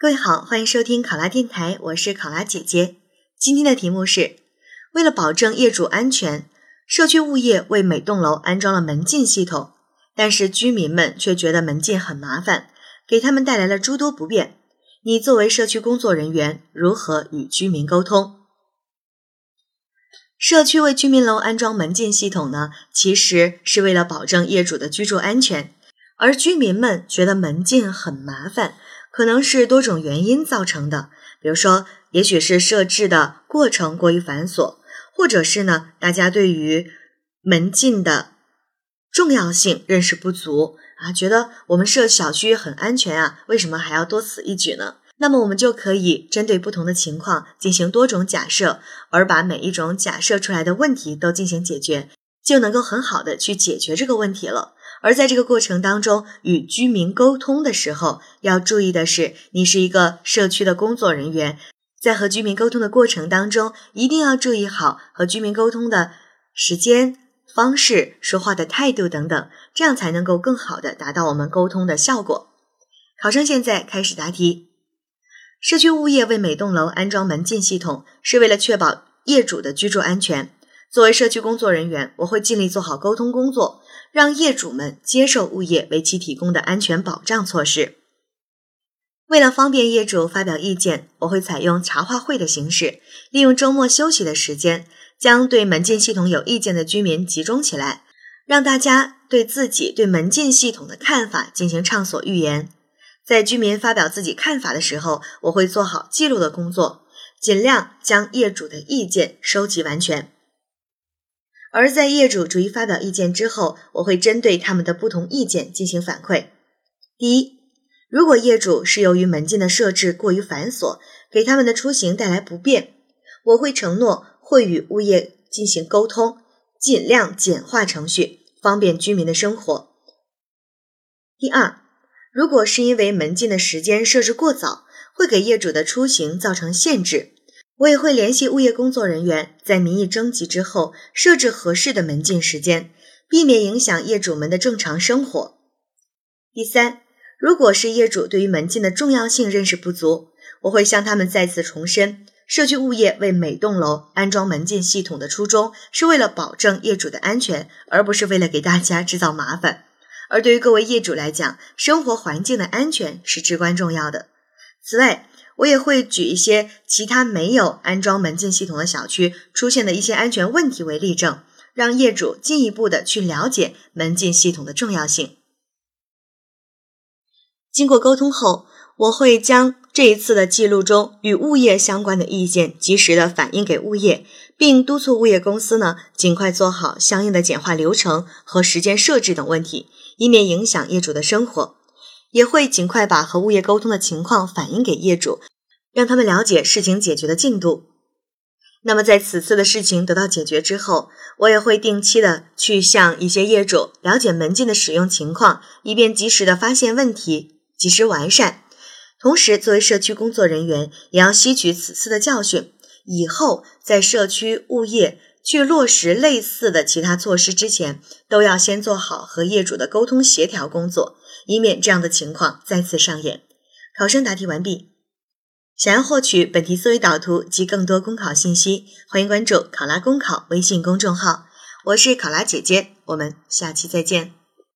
各位好，欢迎收听考拉电台，我是考拉姐姐。今天的题目是：为了保证业主安全，社区物业为每栋楼安装了门禁系统，但是居民们却觉得门禁很麻烦，给他们带来了诸多不便。你作为社区工作人员，如何与居民沟通？社区为居民楼安装门禁系统呢，其实是为了保证业主的居住安全，而居民们觉得门禁很麻烦。可能是多种原因造成的，比如说，也许是设置的过程过于繁琐，或者是呢，大家对于门禁的重要性认识不足啊，觉得我们设小区很安全啊，为什么还要多此一举呢？那么我们就可以针对不同的情况进行多种假设，而把每一种假设出来的问题都进行解决，就能够很好的去解决这个问题了。而在这个过程当中，与居民沟通的时候，要注意的是，你是一个社区的工作人员，在和居民沟通的过程当中，一定要注意好和居民沟通的时间、方式、说话的态度等等，这样才能够更好的达到我们沟通的效果。考生现在开始答题。社区物业为每栋楼安装门禁系统，是为了确保业主的居住安全。作为社区工作人员，我会尽力做好沟通工作。让业主们接受物业为其提供的安全保障措施。为了方便业主发表意见，我会采用茶话会的形式，利用周末休息的时间，将对门禁系统有意见的居民集中起来，让大家对自己对门禁系统的看法进行畅所欲言。在居民发表自己看法的时候，我会做好记录的工作，尽量将业主的意见收集完全。而在业主逐一发表意见之后，我会针对他们的不同意见进行反馈。第一，如果业主是由于门禁的设置过于繁琐，给他们的出行带来不便，我会承诺会与物业进行沟通，尽量简化程序，方便居民的生活。第二，如果是因为门禁的时间设置过早，会给业主的出行造成限制。我也会联系物业工作人员，在民意征集之后设置合适的门禁时间，避免影响业主们的正常生活。第三，如果是业主对于门禁的重要性认识不足，我会向他们再次重申，社区物业为每栋楼安装门禁系统的初衷是为了保证业主的安全，而不是为了给大家制造麻烦。而对于各位业主来讲，生活环境的安全是至关重要的。此外，我也会举一些其他没有安装门禁系统的小区出现的一些安全问题为例证，让业主进一步的去了解门禁系统的重要性。经过沟通后，我会将这一次的记录中与物业相关的意见及时的反映给物业，并督促物业公司呢尽快做好相应的简化流程和时间设置等问题，以免影响业主的生活。也会尽快把和物业沟通的情况反映给业主，让他们了解事情解决的进度。那么在此次的事情得到解决之后，我也会定期的去向一些业主了解门禁的使用情况，以便及时的发现问题，及时完善。同时，作为社区工作人员，也要吸取此次的教训，以后在社区物业去落实类似的其他措施之前，都要先做好和业主的沟通协调工作。以免这样的情况再次上演。考生答题完毕。想要获取本题思维导图及更多公考信息，欢迎关注“考拉公考”微信公众号。我是考拉姐姐，我们下期再见。